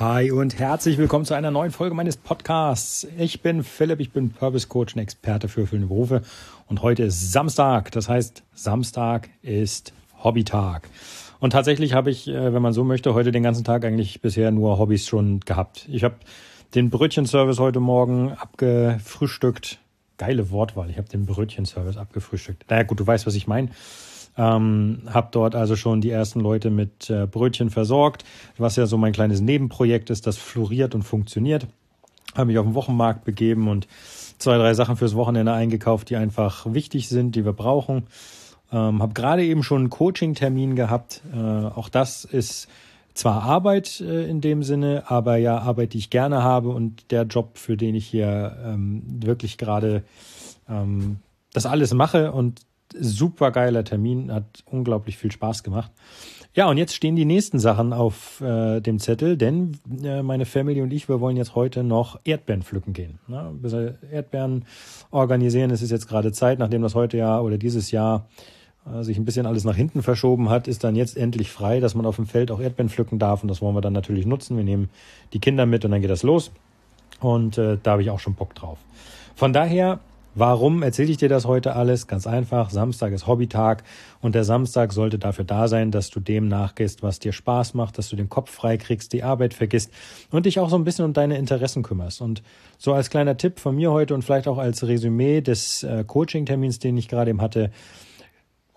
Hi und herzlich willkommen zu einer neuen Folge meines Podcasts. Ich bin Philipp, ich bin Purpose Coach und Experte für erfüllende Berufe und heute ist Samstag. Das heißt, Samstag ist Hobbytag. Und tatsächlich habe ich, äh, wenn man so möchte, heute den ganzen Tag eigentlich bisher nur Hobbys schon gehabt. Ich habe den Brötchenservice heute Morgen abgefrühstückt. Geile Wortwahl, ich habe den Brötchenservice abgefrühstückt. Naja gut, du weißt, was ich meine. Ähm, habe dort also schon die ersten Leute mit äh, Brötchen versorgt, was ja so mein kleines Nebenprojekt ist, das floriert und funktioniert. Habe mich auf den Wochenmarkt begeben und zwei, drei Sachen fürs Wochenende eingekauft, die einfach wichtig sind, die wir brauchen. Ähm, habe gerade eben schon einen Coaching-Termin gehabt. Äh, auch das ist zwar Arbeit äh, in dem Sinne, aber ja Arbeit, die ich gerne habe und der Job, für den ich hier ähm, wirklich gerade ähm, das alles mache und super geiler Termin, hat unglaublich viel Spaß gemacht. Ja, und jetzt stehen die nächsten Sachen auf äh, dem Zettel, denn äh, meine Family und ich, wir wollen jetzt heute noch Erdbeeren pflücken gehen. Ne? Erdbeeren organisieren, es ist jetzt gerade Zeit, nachdem das heute ja oder dieses Jahr äh, sich ein bisschen alles nach hinten verschoben hat, ist dann jetzt endlich frei, dass man auf dem Feld auch Erdbeeren pflücken darf und das wollen wir dann natürlich nutzen. Wir nehmen die Kinder mit und dann geht das los und äh, da habe ich auch schon Bock drauf. Von daher Warum erzähle ich dir das heute alles? Ganz einfach, Samstag ist Hobbytag und der Samstag sollte dafür da sein, dass du dem nachgehst, was dir Spaß macht, dass du den Kopf frei kriegst, die Arbeit vergisst und dich auch so ein bisschen um deine Interessen kümmerst. Und so als kleiner Tipp von mir heute und vielleicht auch als Resümee des äh, Coaching-Termins, den ich gerade eben hatte,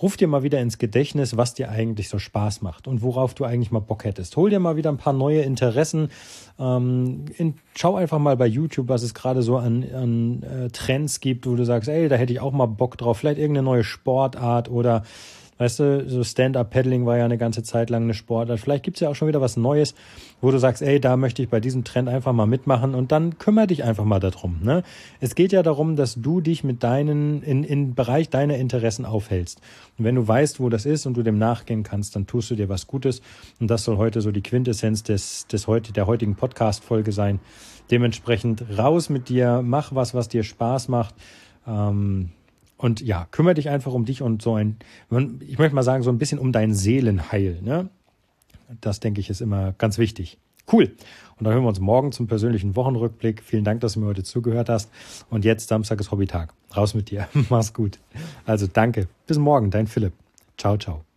Ruf dir mal wieder ins Gedächtnis, was dir eigentlich so Spaß macht und worauf du eigentlich mal Bock hättest. Hol dir mal wieder ein paar neue Interessen. Ähm, in, schau einfach mal bei YouTube, was es gerade so an, an äh, Trends gibt, wo du sagst, ey, da hätte ich auch mal Bock drauf. Vielleicht irgendeine neue Sportart oder Weißt du, so Stand-up-Paddling war ja eine ganze Zeit lang eine Sportart. Vielleicht gibt's ja auch schon wieder was Neues, wo du sagst, ey, da möchte ich bei diesem Trend einfach mal mitmachen und dann kümmere dich einfach mal darum. Ne? Es geht ja darum, dass du dich mit deinen, in, in Bereich deiner Interessen aufhältst. Und wenn du weißt, wo das ist und du dem nachgehen kannst, dann tust du dir was Gutes. Und das soll heute so die Quintessenz des, des heute, der heutigen Podcast-Folge sein. Dementsprechend raus mit dir, mach was, was dir Spaß macht. Ähm, und ja, kümmere dich einfach um dich und so ein, ich möchte mal sagen, so ein bisschen um dein Seelenheil. Ne? Das denke ich ist immer ganz wichtig. Cool. Und dann hören wir uns morgen zum persönlichen Wochenrückblick. Vielen Dank, dass du mir heute zugehört hast. Und jetzt Samstag ist Hobbytag. Raus mit dir. Mach's gut. Also danke. Bis morgen, dein Philipp. Ciao, ciao.